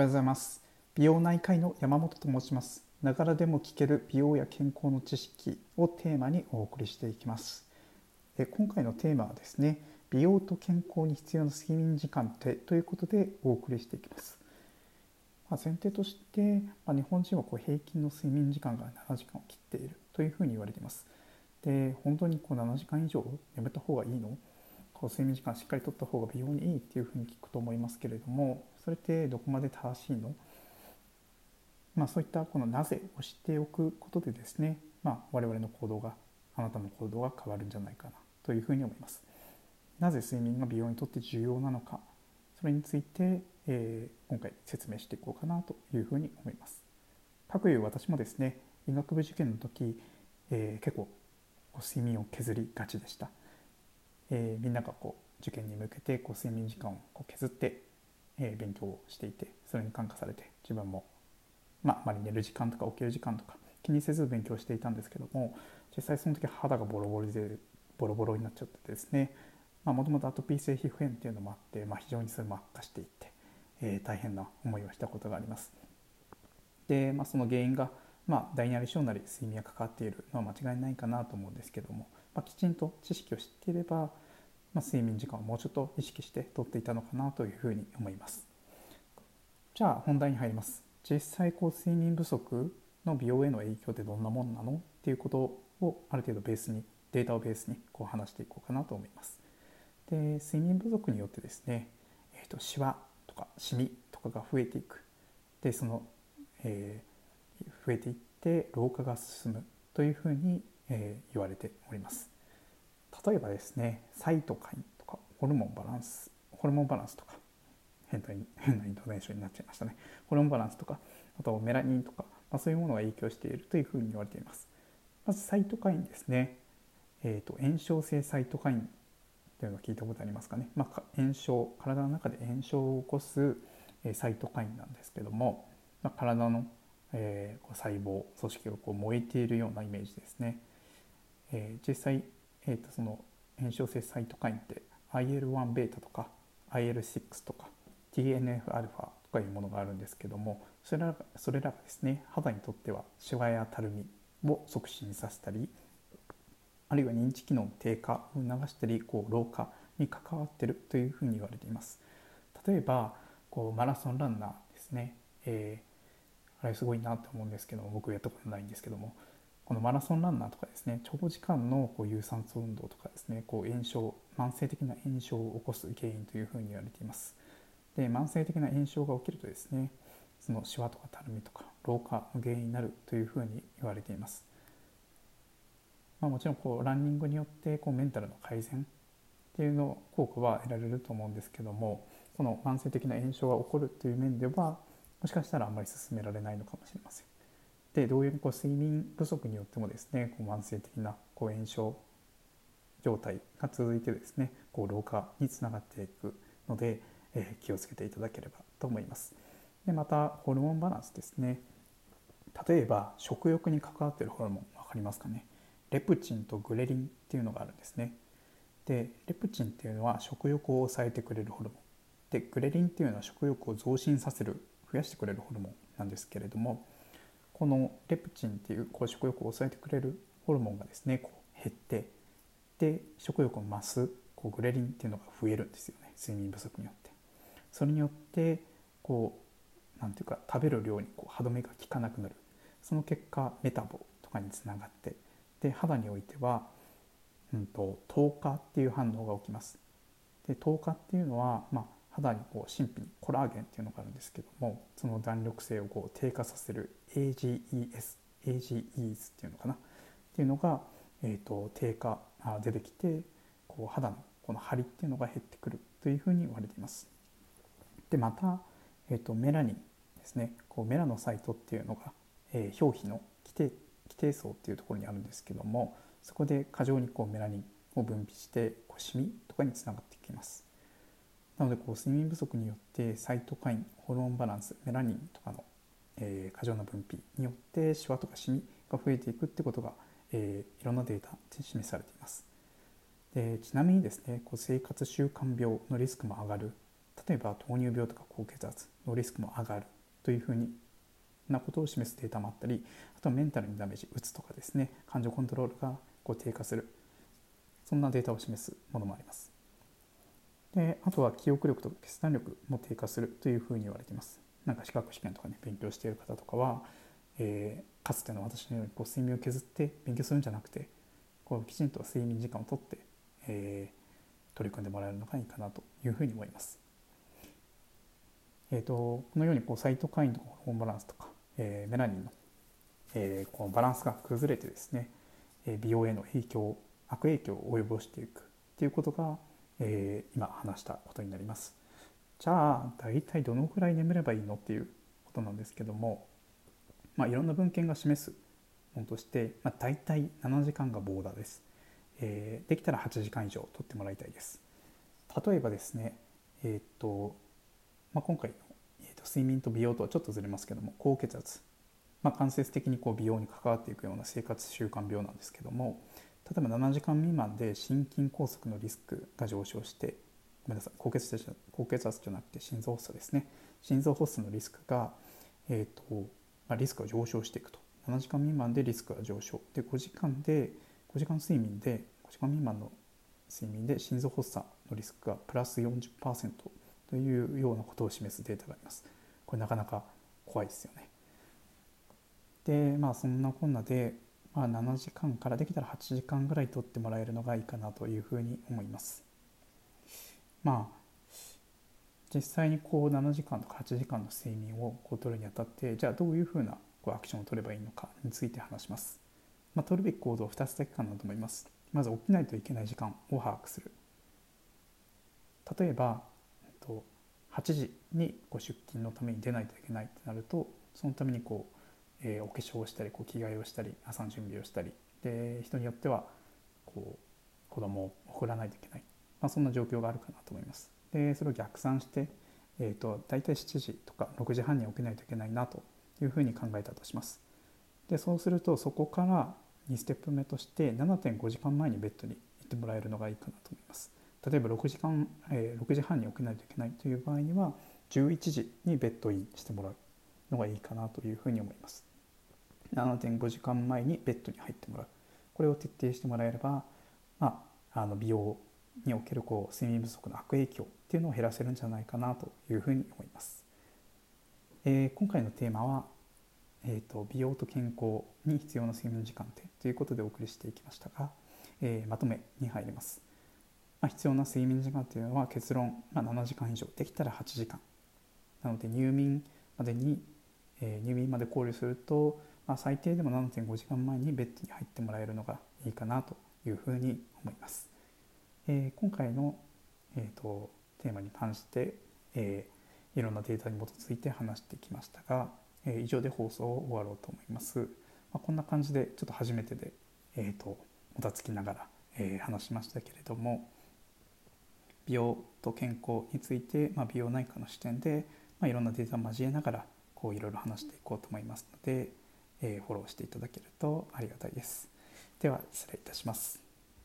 おはようございます。美容内科医の山本と申します。ながらでも聞ける美容や健康の知識をテーマにお送りしていきます。え今回のテーマはですね美容と健康に必要な睡眠時間ってということでお送りしていきます。ま、前提として、ま、日本人はこう平均の睡眠時間が7時間を切っているというふうに言われています。で本当にこう7時間以上眠った方がいいの？こう睡眠時間しっかりとった方が美容にいいっていうふうに聞くと思いますけれどもそれってどこまで正しいの？まあ、そういったこのなぜを知っておくことでですね、まあ、我々の行動があなたの行動が変わるんじゃないかなというふうに思います。なぜ睡眠が美容にとって重要なのかそれについて、えー、今回説明していこうかなというふうに思います。かくいう私もですね医学部受験の時、えー、結構睡眠を削りがちでした。えー、みんながこう受験に向けてこう睡眠時間をこう削って、え、勉強をしていてそれに感化されて自分も、まあ、あまり寝る時間とか起きる時間とか気にせず勉強していたんですけども実際その時肌がボロボロでボロボロになっちゃってですねもともとアトピー性皮膚炎っていうのもあって、まあ、非常にそれも悪化していって、えー、大変な思いをしたことがあります。で、まあ、その原因が、まあ、大なり小なり睡眠が関わっているのは間違いないかなと思うんですけども、まあ、きちんと知識を知っていれば、まあ、睡眠時間をもうちょっと意識してとっていたのかなというふうに思います。じゃあ本題に入ります。実際こう睡眠不足の美容への影響ってどんなもんなのっていうことをある程度ベースにデータをベースにこう話していこうかなと思います。で睡眠不足によってですね、えーと、シワとかシミとかが増えていくでその、えー、増えていって老化が進むというふうに、えー、言われております。例えばですねサイトカインとかホルモンバランスホルモンバランスとか変な変なイントネーションになっちゃいましたね。ホルモンバランスとかあとメラニンとか、まあ、そういうものが影響しているというふうに言われています。まずサイトカインですね、えーと、炎症性サイトカインというのを聞いたことありますかね、まあ、炎症体の中で炎症を起こす、サイトカインなんですけども、まあ、体の、えー、細胞組織がこう燃えているようなイメージですね、えー、実際えー、とその炎症性サイトカインって IL1β とか IL6 とか TNFα とかいうものがあるんですけどもそれらそれらがですね肌にとってはシワやたるみを促進させたりあるいは認知機能の低下を促したりこう老化に関わってるというふうに言われています。例えばこうマラソンランナーですね、えー、あれすごいなと思うんですけども僕やったことないんですけどもこのマラソンランナーとかですね長時間のこう有酸素運動とかですねこう炎症慢性的な炎症を起こす原因というふうに言われています。で慢性的な炎症が起きるとですねそのシワとかたるみとか老化の原因になるというふうに言われています、まあ、もちろんこうランニングによってこうメンタルの改善っていうの効果は得られると思うんですけどもこの慢性的な炎症が起こるという面ではもしかしたらあんまり進められないのかもしれません。で同様にこう睡眠不足によってもですねこう慢性的なこう炎症状態が続いてですねこう老化につながっていくので、えー、気をつけていただければと思います。でまたホルモンバランスですね。例えば食欲に関わっているホルモン分かりますかね？レプチンとグレリンっていうのがあるんですね。でレプチンっていうのは食欲を抑えてくれるホルモン。でグレリンっていうのは食欲を増進させる増やしてくれるホルモンなんですけれどもこのレプチンっていうこう食欲を抑えてくれるホルモンがですねこう減ってで食欲を増すこうグレリンっていうのが増えるんですよね睡眠不足によって。それによってこうなんていうか食べる量にこう歯止めが効かなくなるその結果メタボとかにつながってで肌においては、うんと、糖化っていう反応が起きます。で糖化っていうのは、まあ、肌にこう神秘にコラーゲンっていうのがあるんですけどもその弾力性をこう低下させる AGES AGEs っていうのかな？っていうのが、えーと、低下あ出てきてこう肌のこの張りっていうのが減ってくるというふうに言われています。でまた、えーと、メラニンですねこうメラノサイトっていうのが、えー、表皮の基底基底層っていうところにあるんですけどもそこで過剰にこうメラニンを分泌してこうシミとかにつながってきます。なのでこう睡眠不足によってサイトカインホルモンバランスメラニンとかの、えー、過剰な分泌によってシワとかシミが増えていくってことが、えー、いろんなデータで示されています。でちなみにですねこう生活習慣病のリスクも上がる。例えば糖尿病とか高血圧のリスクも上がる。というふうになことを示すデータもあったりあとはメンタルにダメージうつとかですね。感情コントロールがこう低下する。そんなデータを示すものもあります。であとは記憶力とか決断力も低下するというふうに言われていますなんか資格試験とかね勉強している方とかは、えー、かつての私のようにこう睡眠を削って勉強するんじゃなくてこうきちんと睡眠時間をとって、えー、取り組んでもらえるのがいいかなというふうに思います。えーと、このようにこうサイトカインのホルモンバランスとか、えー、メラニンの、えー、このバランスが崩れてですね、美容への影響悪影響を及ぼしていくということが、えー、今話したことになります。じゃあ大体どのくらい眠ればいいのっていうことなんですけども、まあ、いろんな文献が示すものとして、まあ、大体7時間がボーダーです、えー、できたら8時間以上取ってもらいたいです。例えばですねえっ、と、まあ、今回の、えーと、睡眠と美容とはちょっとずれますけども高血圧、まあ、間接的にこう美容に関わっていくような生活習慣病なんですけども例えば7時間未満で心筋梗塞のリスクが上昇してごめんなさい高血圧高血圧じゃなくて心臓発作ですね。心臓発作のリスクが、えーとまあ、リスクが上昇していくと。7時間未満でリスクが上昇。で5時間で5時間睡眠で5時間未満の睡眠で心臓発作のリスクがプラス40%というようなことを示すデータがあります。これなかなか怖いですよね。でまあそんなこんなでまあ、7時間からできたら8時間ぐらい取ってもらえるのがいいかなというふうに思います。まあ実際にこう7時間とか8時間の睡眠をこう取るにあたってじゃあどういうふうなこうアクションを取ればいいのかについて話します。まあ、取るべき行動2つだけかなと思います。まず起きないといけない時間を把握する。例えば8時にこう出勤のために出ないといけないってなるとそのためにこうえー、お化粧をしたりこう着替えをしたり朝の準備をしたりで人によってはこう子供を送らないといけない、まあ、そんな状況があるかなと思います。でそれを逆算して、えーと、大体7時とか6時半に起きないといけないなというふうに考えたとします。でそうするとそこから2ステップ目として7.5時間前にベッドに行ってもらえるのがいいかなと思います。例えば6時間、えー、6時半に起きないといけないという場合には11時にベッドインしてもらうのがいいかなというふうに思います。7.5時間前にベッドに入ってもらうこれを徹底してもらえれば、まあ、あの美容におけるこう睡眠不足の悪影響っていうのを減らせるんじゃないかなというふうに思います。えー、今回のテーマは、えーと、美容と健康に必要な睡眠時間ってということでお送りしていきましたが、えー、まとめに入ります。まあ、必要な睡眠時間というのは結論、まあ、7時間以上できたら8時間なので入眠までに、えー、入眠まで考慮するとまあ、最低でも7.5時間前にベッドに入ってもらえるのがいいかなというふうに思います。えー、今回の、えーと、テーマに関して、えー、いろんなデータに基づいて話してきましたが、えー、以上で放送を終わろうと思います。まあ、こんな感じでちょっと初めてで、えーと、もたつきながら、えー、話しましたけれども美容と健康について、まあ、美容内科の視点で、まあ、いろんなデータを交えながらこういろいろ話していこうと思いますので、えフォローしていただけるとありがたいです。では失礼いたします。